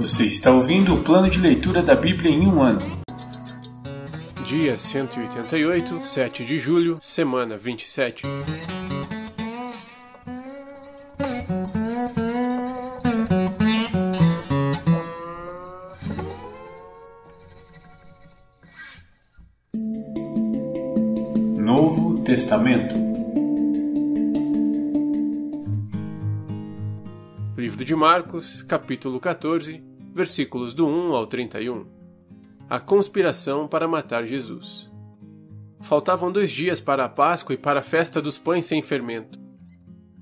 Você está ouvindo o plano de leitura da Bíblia em um ano. Dia 188, 7 de julho, semana 27. Novo Testamento de Marcos, capítulo 14, versículos do 1 ao 31. A conspiração para matar Jesus. Faltavam dois dias para a Páscoa e para a festa dos pães sem fermento.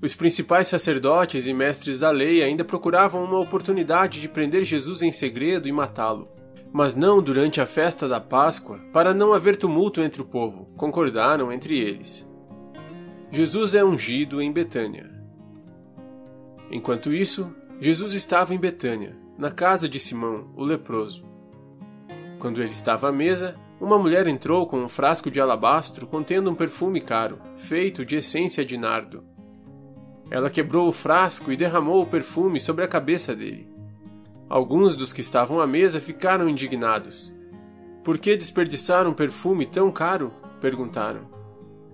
Os principais sacerdotes e mestres da lei ainda procuravam uma oportunidade de prender Jesus em segredo e matá-lo. Mas não durante a festa da Páscoa, para não haver tumulto entre o povo, concordaram entre eles. Jesus é ungido em Betânia. Enquanto isso, Jesus estava em Betânia, na casa de Simão, o leproso. Quando ele estava à mesa, uma mulher entrou com um frasco de alabastro contendo um perfume caro, feito de essência de nardo. Ela quebrou o frasco e derramou o perfume sobre a cabeça dele. Alguns dos que estavam à mesa ficaram indignados. Por que desperdiçar um perfume tão caro? perguntaram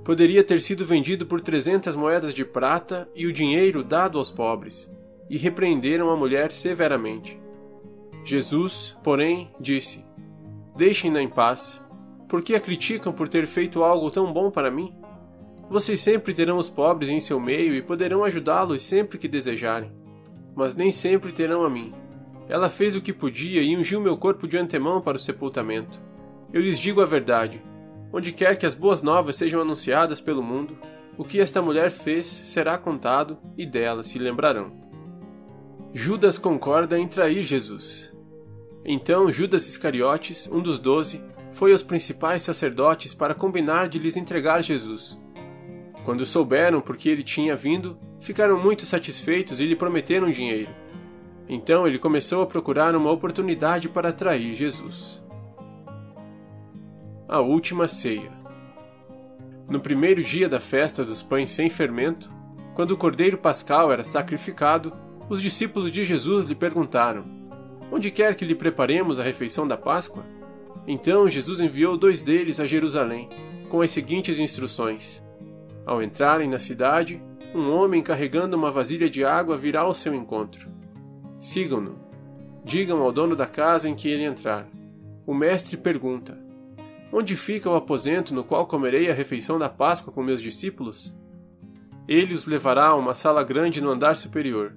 poderia ter sido vendido por trezentas moedas de prata e o dinheiro dado aos pobres, e repreenderam a mulher severamente. Jesus, porém, disse: Deixem-na em paz. Por que a criticam por ter feito algo tão bom para mim? Vocês sempre terão os pobres em seu meio e poderão ajudá-los sempre que desejarem. Mas nem sempre terão a mim. Ela fez o que podia e ungiu meu corpo de antemão para o sepultamento. Eu lhes digo a verdade Onde quer que as boas novas sejam anunciadas pelo mundo, o que esta mulher fez será contado e dela se lembrarão. Judas concorda em trair Jesus. Então Judas Iscariotes, um dos doze, foi aos principais sacerdotes para combinar de lhes entregar Jesus. Quando souberam por que ele tinha vindo, ficaram muito satisfeitos e lhe prometeram dinheiro. Então ele começou a procurar uma oportunidade para trair Jesus a última ceia. No primeiro dia da festa dos pães sem fermento, quando o cordeiro pascal era sacrificado, os discípulos de Jesus lhe perguntaram: Onde quer que lhe preparemos a refeição da Páscoa? Então Jesus enviou dois deles a Jerusalém, com as seguintes instruções: Ao entrarem na cidade, um homem carregando uma vasilha de água virá ao seu encontro. Sigam-no. Digam ao dono da casa em que ele entrar. O mestre pergunta: Onde fica o aposento no qual comerei a refeição da Páscoa com meus discípulos? Ele os levará a uma sala grande no andar superior,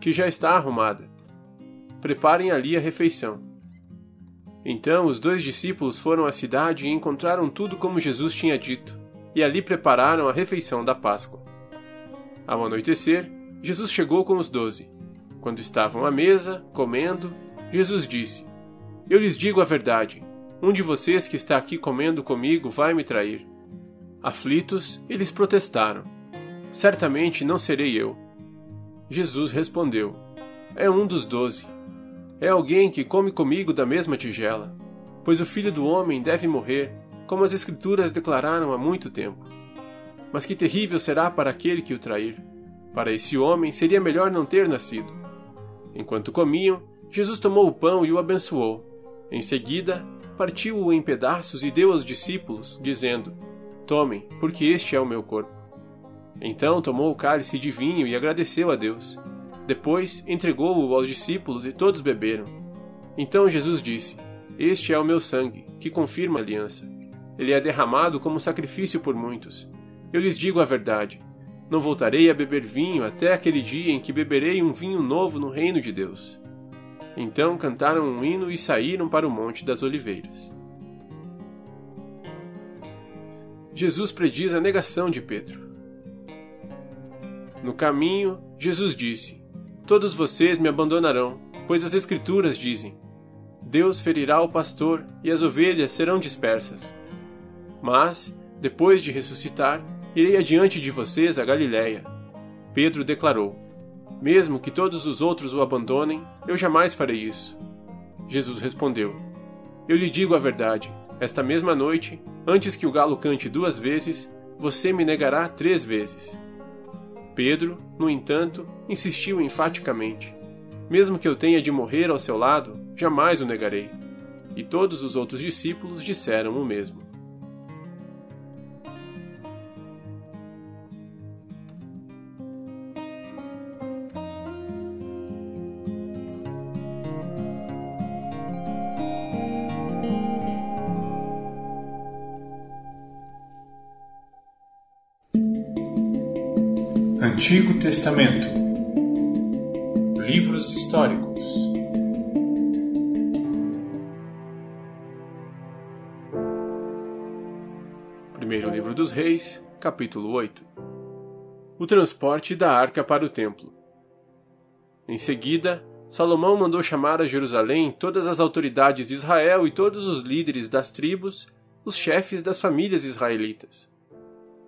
que já está arrumada. Preparem ali a refeição. Então os dois discípulos foram à cidade e encontraram tudo como Jesus tinha dito, e ali prepararam a refeição da Páscoa. Ao anoitecer, Jesus chegou com os doze. Quando estavam à mesa, comendo, Jesus disse: Eu lhes digo a verdade um de vocês que está aqui comendo comigo vai me trair. Aflitos, eles protestaram: Certamente não serei eu. Jesus respondeu: É um dos doze. É alguém que come comigo da mesma tigela. Pois o filho do homem deve morrer, como as Escrituras declararam há muito tempo. Mas que terrível será para aquele que o trair. Para esse homem seria melhor não ter nascido. Enquanto comiam, Jesus tomou o pão e o abençoou. Em seguida, partiu-o em pedaços e deu aos discípulos, dizendo: Tomem, porque este é o meu corpo. Então tomou o cálice de vinho e agradeceu a Deus. Depois entregou-o aos discípulos e todos beberam. Então Jesus disse: Este é o meu sangue, que confirma a aliança. Ele é derramado como sacrifício por muitos. Eu lhes digo a verdade: não voltarei a beber vinho até aquele dia em que beberei um vinho novo no reino de Deus. Então cantaram um hino e saíram para o Monte das Oliveiras. Jesus prediz a negação de Pedro. No caminho, Jesus disse: Todos vocês me abandonarão, pois as Escrituras dizem: Deus ferirá o pastor e as ovelhas serão dispersas. Mas, depois de ressuscitar, irei adiante de vocês a Galiléia. Pedro declarou: mesmo que todos os outros o abandonem, eu jamais farei isso. Jesus respondeu: Eu lhe digo a verdade. Esta mesma noite, antes que o galo cante duas vezes, você me negará três vezes. Pedro, no entanto, insistiu enfaticamente: Mesmo que eu tenha de morrer ao seu lado, jamais o negarei. E todos os outros discípulos disseram o mesmo. Antigo Testamento. Livros históricos. Primeiro Livro dos Reis, capítulo 8 O transporte da arca para o templo. Em seguida, Salomão mandou chamar a Jerusalém todas as autoridades de Israel e todos os líderes das tribos, os chefes das famílias israelitas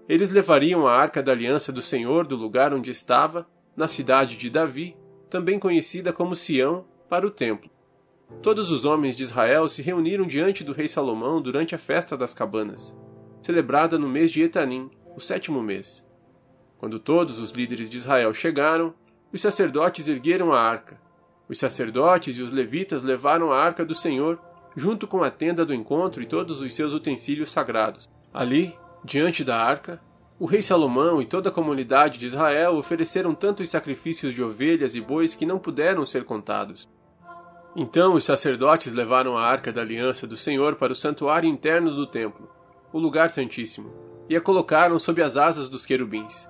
eles levariam a arca da aliança do Senhor do lugar onde estava, na cidade de Davi, também conhecida como Sião, para o templo. Todos os homens de Israel se reuniram diante do rei Salomão durante a festa das cabanas, celebrada no mês de Etanim, o sétimo mês. Quando todos os líderes de Israel chegaram, os sacerdotes ergueram a arca. Os sacerdotes e os levitas levaram a arca do Senhor, junto com a tenda do encontro e todos os seus utensílios sagrados. Ali, Diante da arca, o rei Salomão e toda a comunidade de Israel ofereceram tantos sacrifícios de ovelhas e bois que não puderam ser contados. Então os sacerdotes levaram a arca da aliança do Senhor para o santuário interno do templo, o lugar santíssimo, e a colocaram sob as asas dos querubins.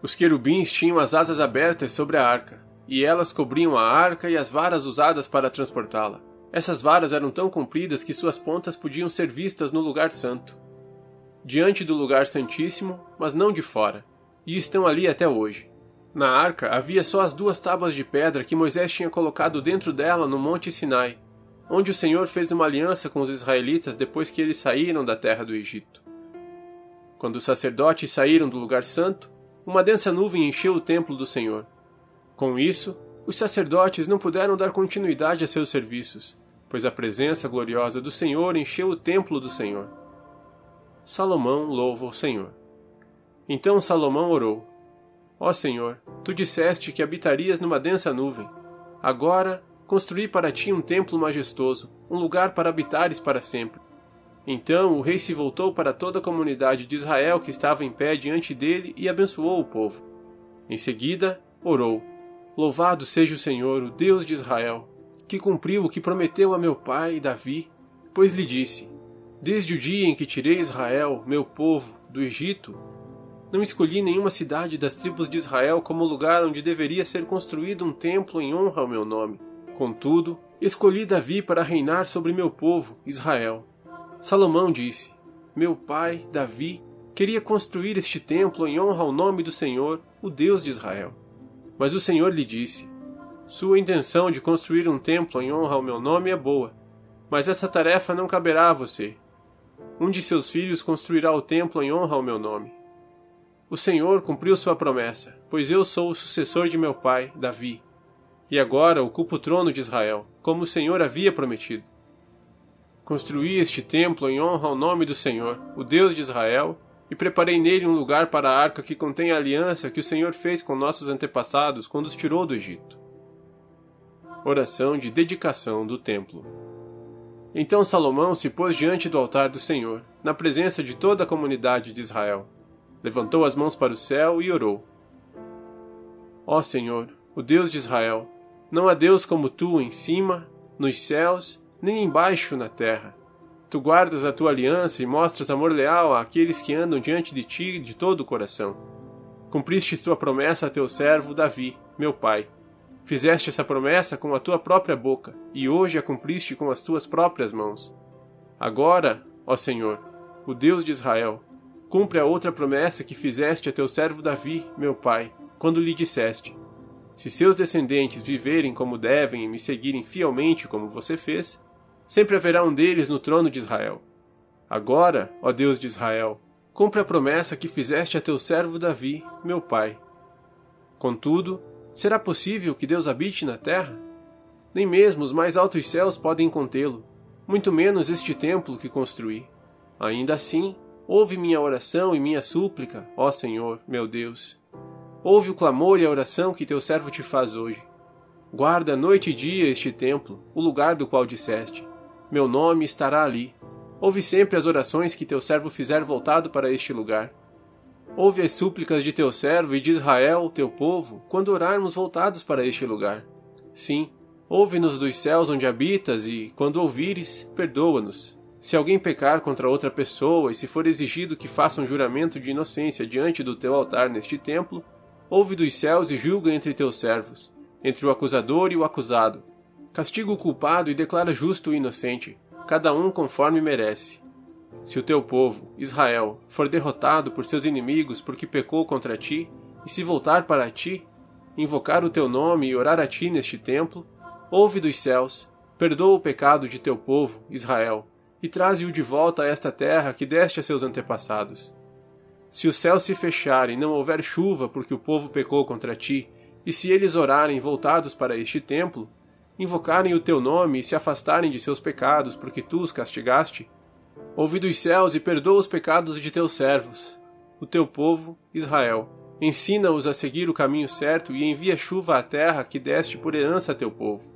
Os querubins tinham as asas abertas sobre a arca, e elas cobriam a arca e as varas usadas para transportá-la. Essas varas eram tão compridas que suas pontas podiam ser vistas no lugar santo diante do lugar santíssimo, mas não de fora, e estão ali até hoje. Na arca havia só as duas tábuas de pedra que Moisés tinha colocado dentro dela no Monte Sinai, onde o Senhor fez uma aliança com os israelitas depois que eles saíram da terra do Egito. Quando os sacerdotes saíram do lugar santo, uma densa nuvem encheu o templo do Senhor. Com isso, os sacerdotes não puderam dar continuidade a seus serviços, pois a presença gloriosa do Senhor encheu o templo do Senhor. Salomão louva o Senhor. Então Salomão orou: Ó Senhor, tu disseste que habitarias numa densa nuvem. Agora construí para ti um templo majestoso, um lugar para habitares para sempre. Então o rei se voltou para toda a comunidade de Israel que estava em pé diante dele e abençoou o povo. Em seguida, orou: Louvado seja o Senhor, o Deus de Israel, que cumpriu o que prometeu a meu pai Davi, pois lhe disse: Desde o dia em que tirei Israel, meu povo, do Egito, não escolhi nenhuma cidade das tribos de Israel como lugar onde deveria ser construído um templo em honra ao meu nome. Contudo, escolhi Davi para reinar sobre meu povo, Israel. Salomão disse: Meu pai, Davi, queria construir este templo em honra ao nome do Senhor, o Deus de Israel. Mas o Senhor lhe disse: Sua intenção de construir um templo em honra ao meu nome é boa, mas essa tarefa não caberá a você um de seus filhos construirá o templo em honra ao meu nome. O Senhor cumpriu sua promessa, pois eu sou o sucessor de meu pai, Davi, e agora ocupo o trono de Israel, como o Senhor havia prometido. Construí este templo em honra ao nome do Senhor, o Deus de Israel, e preparei nele um lugar para a arca que contém a aliança que o Senhor fez com nossos antepassados quando os tirou do Egito. Oração de dedicação do templo. Então Salomão se pôs diante do altar do Senhor, na presença de toda a comunidade de Israel. Levantou as mãos para o céu e orou: Ó Senhor, o Deus de Israel, não há Deus como tu em cima, nos céus, nem embaixo na terra. Tu guardas a tua aliança e mostras amor leal àqueles que andam diante de ti de todo o coração. Cumpriste tua promessa a teu servo Davi, meu pai Fizeste essa promessa com a tua própria boca, e hoje a cumpriste com as tuas próprias mãos. Agora, ó Senhor, o Deus de Israel, cumpre a outra promessa que fizeste a teu servo Davi, meu pai, quando lhe disseste: Se seus descendentes viverem como devem e me seguirem fielmente como você fez, sempre haverá um deles no trono de Israel. Agora, ó Deus de Israel, cumpre a promessa que fizeste a teu servo Davi, meu pai. Contudo, Será possível que Deus habite na terra? Nem mesmo os mais altos céus podem contê-lo, muito menos este templo que construí. Ainda assim, ouve minha oração e minha súplica, ó Senhor, meu Deus. Ouve o clamor e a oração que teu servo te faz hoje. Guarda noite e dia este templo, o lugar do qual disseste: Meu nome estará ali. Ouve sempre as orações que teu servo fizer voltado para este lugar. Ouve as súplicas de teu servo e de Israel, teu povo, quando orarmos voltados para este lugar. Sim, ouve-nos dos céus onde habitas e, quando ouvires, perdoa-nos. Se alguém pecar contra outra pessoa e se for exigido que faça um juramento de inocência diante do teu altar neste templo, ouve dos céus e julga entre teus servos entre o acusador e o acusado. Castiga o culpado e declara justo o inocente, cada um conforme merece. Se o teu povo, Israel, for derrotado por seus inimigos porque pecou contra ti, e se voltar para ti, invocar o teu nome e orar a ti neste templo, ouve dos céus, perdoa o pecado de teu povo, Israel, e traze-o de volta a esta terra que deste a seus antepassados. Se o céu se fechar e não houver chuva porque o povo pecou contra ti, e se eles orarem voltados para este templo, invocarem o teu nome e se afastarem de seus pecados, porque tu os castigaste, ouve dos céus e perdoa os pecados de teus servos, o teu povo, Israel. Ensina-os a seguir o caminho certo e envia chuva à terra que deste por herança a teu povo.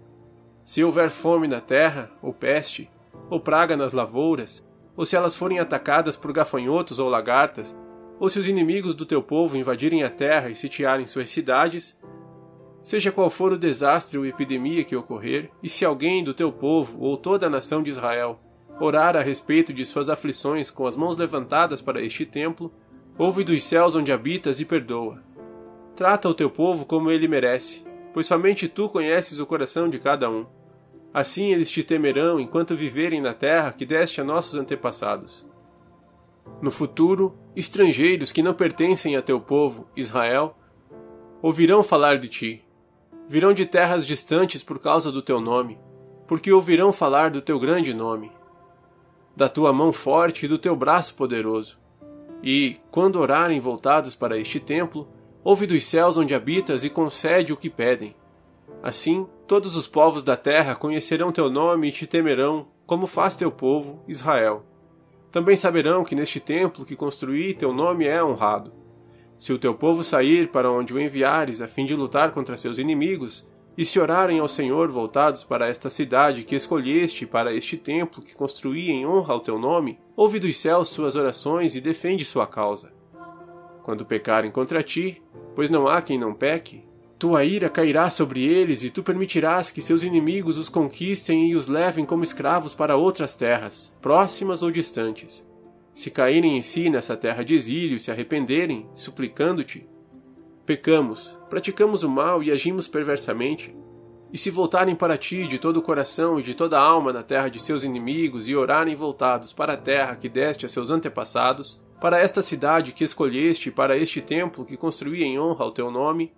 Se houver fome na terra, ou peste, ou praga nas lavouras, ou se elas forem atacadas por gafanhotos ou lagartas, ou se os inimigos do teu povo invadirem a terra e sitiarem suas cidades, Seja qual for o desastre ou epidemia que ocorrer, e se alguém do teu povo ou toda a nação de Israel orar a respeito de suas aflições com as mãos levantadas para este templo, ouve dos céus onde habitas e perdoa. Trata o teu povo como ele merece, pois somente tu conheces o coração de cada um. Assim eles te temerão enquanto viverem na terra que deste a nossos antepassados. No futuro, estrangeiros que não pertencem a teu povo, Israel, ouvirão falar de ti, Virão de terras distantes por causa do teu nome, porque ouvirão falar do teu grande nome, da tua mão forte e do teu braço poderoso. E, quando orarem voltados para este templo, ouve dos céus onde habitas e concede o que pedem. Assim, todos os povos da terra conhecerão teu nome e te temerão, como faz teu povo, Israel. Também saberão que neste templo que construí teu nome é honrado. Se o teu povo sair para onde o enviares a fim de lutar contra seus inimigos, e se orarem ao Senhor voltados para esta cidade que escolheste para este templo que construí em honra ao teu nome, ouve dos céus suas orações e defende sua causa. Quando pecarem contra ti, pois não há quem não peque, tua ira cairá sobre eles e tu permitirás que seus inimigos os conquistem e os levem como escravos para outras terras, próximas ou distantes se caírem em si nessa terra de exílio se arrependerem, suplicando-te, pecamos, praticamos o mal e agimos perversamente, e se voltarem para ti de todo o coração e de toda a alma na terra de seus inimigos e orarem voltados para a terra que deste a seus antepassados, para esta cidade que escolheste e para este templo que construí em honra ao teu nome,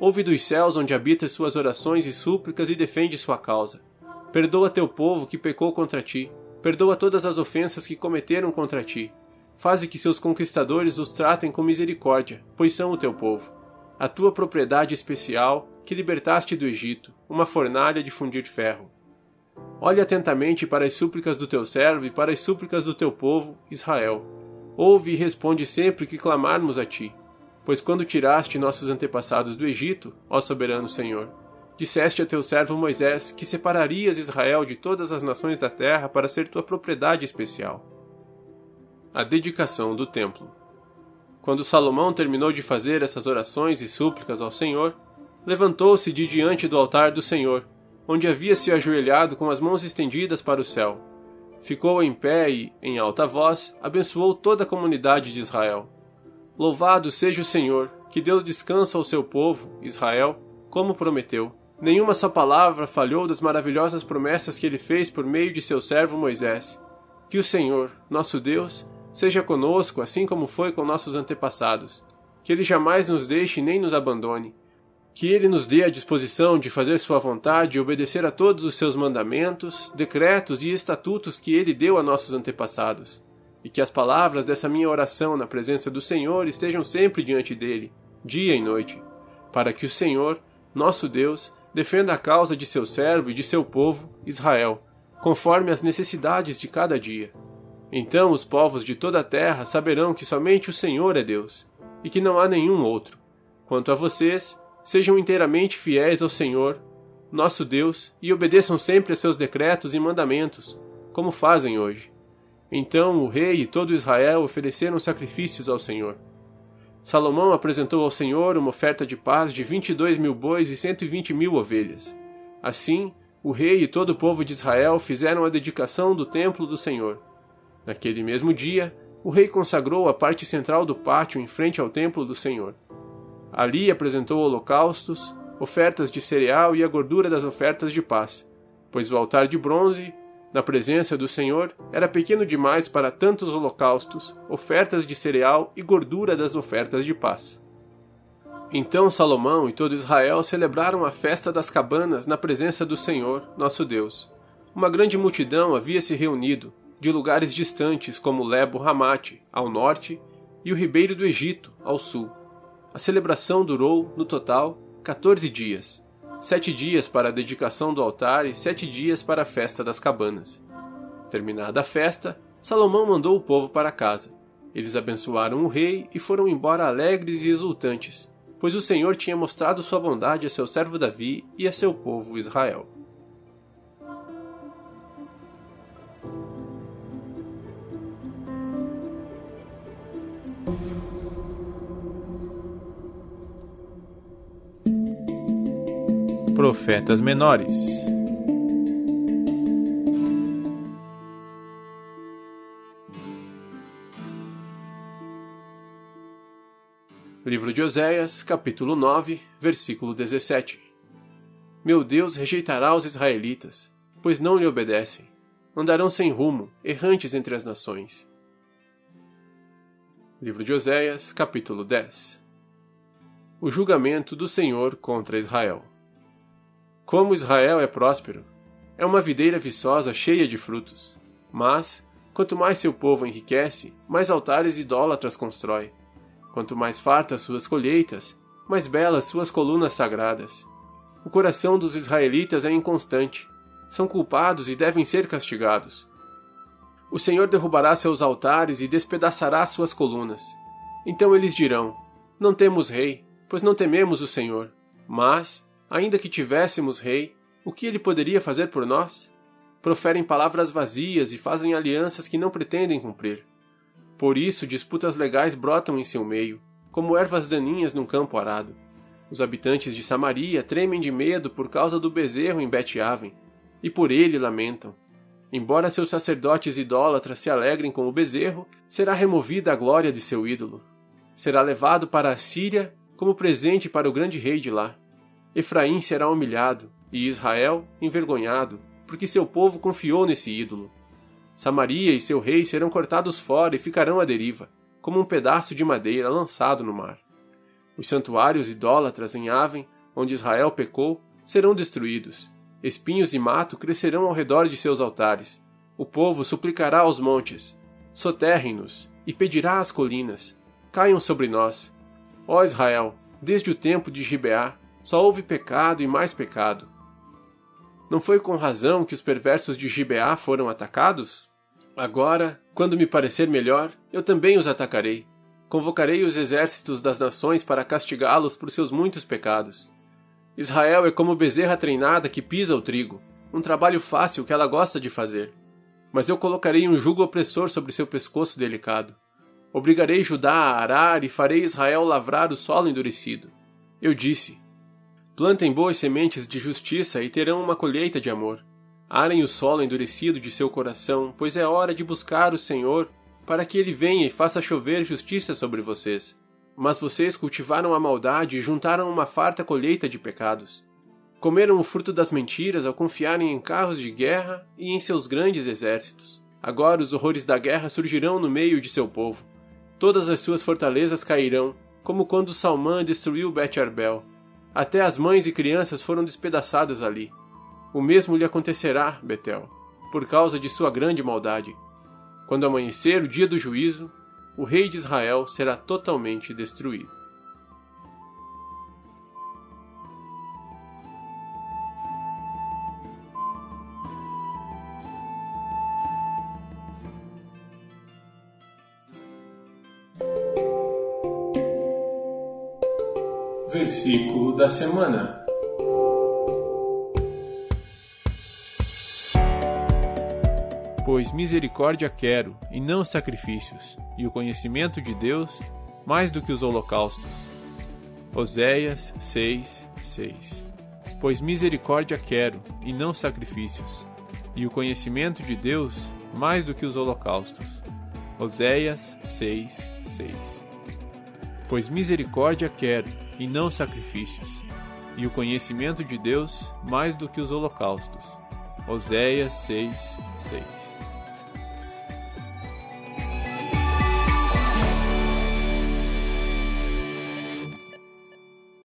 ouve dos céus onde habitas suas orações e súplicas e defende sua causa. Perdoa teu povo que pecou contra ti Perdoa todas as ofensas que cometeram contra ti. Faze que seus conquistadores os tratem com misericórdia, pois são o teu povo. A tua propriedade especial, que libertaste do Egito, uma fornalha de fundir ferro. Olhe atentamente para as súplicas do teu servo e para as súplicas do teu povo, Israel. Ouve e responde sempre que clamarmos a ti. Pois quando tiraste nossos antepassados do Egito, ó soberano Senhor, Disseste a teu servo Moisés que separarias Israel de todas as nações da terra para ser tua propriedade especial. A dedicação do templo. Quando Salomão terminou de fazer essas orações e súplicas ao Senhor, levantou-se de diante do altar do Senhor, onde havia se ajoelhado com as mãos estendidas para o céu. Ficou em pé e, em alta voz, abençoou toda a comunidade de Israel. Louvado seja o Senhor, que deu descanso ao seu povo, Israel, como prometeu. Nenhuma só palavra falhou das maravilhosas promessas que ele fez por meio de seu servo Moisés. Que o Senhor, nosso Deus, seja conosco assim como foi com nossos antepassados. Que ele jamais nos deixe nem nos abandone. Que ele nos dê a disposição de fazer sua vontade e obedecer a todos os seus mandamentos, decretos e estatutos que ele deu a nossos antepassados. E que as palavras dessa minha oração na presença do Senhor estejam sempre diante dele, dia e noite, para que o Senhor, nosso Deus, defenda a causa de seu servo e de seu povo, Israel, conforme as necessidades de cada dia. Então os povos de toda a terra saberão que somente o Senhor é Deus, e que não há nenhum outro. Quanto a vocês, sejam inteiramente fiéis ao Senhor, nosso Deus, e obedeçam sempre a seus decretos e mandamentos, como fazem hoje. Então o rei e todo Israel ofereceram sacrifícios ao Senhor. Salomão apresentou ao Senhor uma oferta de paz de vinte e dois mil bois e cento e vinte mil ovelhas. Assim, o rei e todo o povo de Israel fizeram a dedicação do templo do Senhor. Naquele mesmo dia, o rei consagrou a parte central do pátio em frente ao templo do Senhor. Ali apresentou holocaustos, ofertas de cereal e a gordura das ofertas de paz, pois o altar de bronze, na presença do Senhor, era pequeno demais para tantos holocaustos, ofertas de cereal e gordura das ofertas de paz. Então Salomão e todo Israel celebraram a festa das cabanas na presença do Senhor, nosso Deus. Uma grande multidão havia se reunido, de lugares distantes como Lebo Ramate, ao norte, e o Ribeiro do Egito, ao sul. A celebração durou, no total, 14 dias. Sete dias para a dedicação do altar e sete dias para a festa das cabanas. Terminada a festa, Salomão mandou o povo para casa. Eles abençoaram o rei e foram embora alegres e exultantes, pois o Senhor tinha mostrado sua bondade a seu servo Davi e a seu povo Israel. Profetas menores Livro de Oséias, capítulo 9, versículo 17. Meu Deus rejeitará os israelitas, pois não lhe obedecem. Andarão sem rumo, errantes entre as nações. Livro de Oséias, capítulo 10. O julgamento do Senhor contra Israel. Como Israel é próspero, é uma videira viçosa cheia de frutos. Mas, quanto mais seu povo enriquece, mais altares idólatras constrói Quanto mais fartas suas colheitas, mais belas suas colunas sagradas. O coração dos israelitas é inconstante. São culpados e devem ser castigados. O Senhor derrubará seus altares e despedaçará suas colunas. Então eles dirão: Não temos rei, pois não tememos o Senhor. Mas, ainda que tivéssemos rei, o que ele poderia fazer por nós? Proferem palavras vazias e fazem alianças que não pretendem cumprir. Por isso, disputas legais brotam em seu meio, como ervas daninhas num campo arado. Os habitantes de Samaria tremem de medo por causa do bezerro em Bet-Aven, e por ele lamentam. Embora seus sacerdotes idólatras se alegrem com o bezerro, será removida a glória de seu ídolo. Será levado para a Síria como presente para o grande rei de lá. Efraim será humilhado, e Israel envergonhado, porque seu povo confiou nesse ídolo. Samaria e seu rei serão cortados fora e ficarão à deriva, como um pedaço de madeira lançado no mar. Os santuários idólatras em Aven, onde Israel pecou, serão destruídos. Espinhos e mato crescerão ao redor de seus altares. O povo suplicará aos montes: soterrem-nos, e pedirá às colinas: caiam sobre nós. Ó Israel, desde o tempo de Gibeá, só houve pecado e mais pecado. Não foi com razão que os perversos de Gibeá foram atacados? Agora, quando me parecer melhor, eu também os atacarei. Convocarei os exércitos das nações para castigá-los por seus muitos pecados. Israel é como bezerra treinada que pisa o trigo, um trabalho fácil que ela gosta de fazer. Mas eu colocarei um jugo opressor sobre seu pescoço delicado. Obrigarei Judá a arar e farei Israel lavrar o solo endurecido. Eu disse: Plantem boas sementes de justiça e terão uma colheita de amor. Arem o solo endurecido de seu coração, pois é hora de buscar o Senhor, para que ele venha e faça chover justiça sobre vocês. Mas vocês cultivaram a maldade e juntaram uma farta colheita de pecados. Comeram o fruto das mentiras ao confiarem em carros de guerra e em seus grandes exércitos. Agora os horrores da guerra surgirão no meio de seu povo. Todas as suas fortalezas cairão, como quando Salmã destruiu Bet-Arbel. Até as mães e crianças foram despedaçadas ali. O mesmo lhe acontecerá, Betel, por causa de sua grande maldade. Quando amanhecer o dia do juízo, o rei de Israel será totalmente destruído. da semana. Pois misericórdia quero, e não sacrifícios, e o conhecimento de Deus mais do que os holocaustos. Oséias 6, 6. Pois misericórdia quero, e não sacrifícios, e o conhecimento de Deus mais do que os holocaustos. Oséias 6, 6. Pois misericórdia quero, e não sacrifícios, e o conhecimento de Deus mais do que os holocaustos. Oséias 6, 6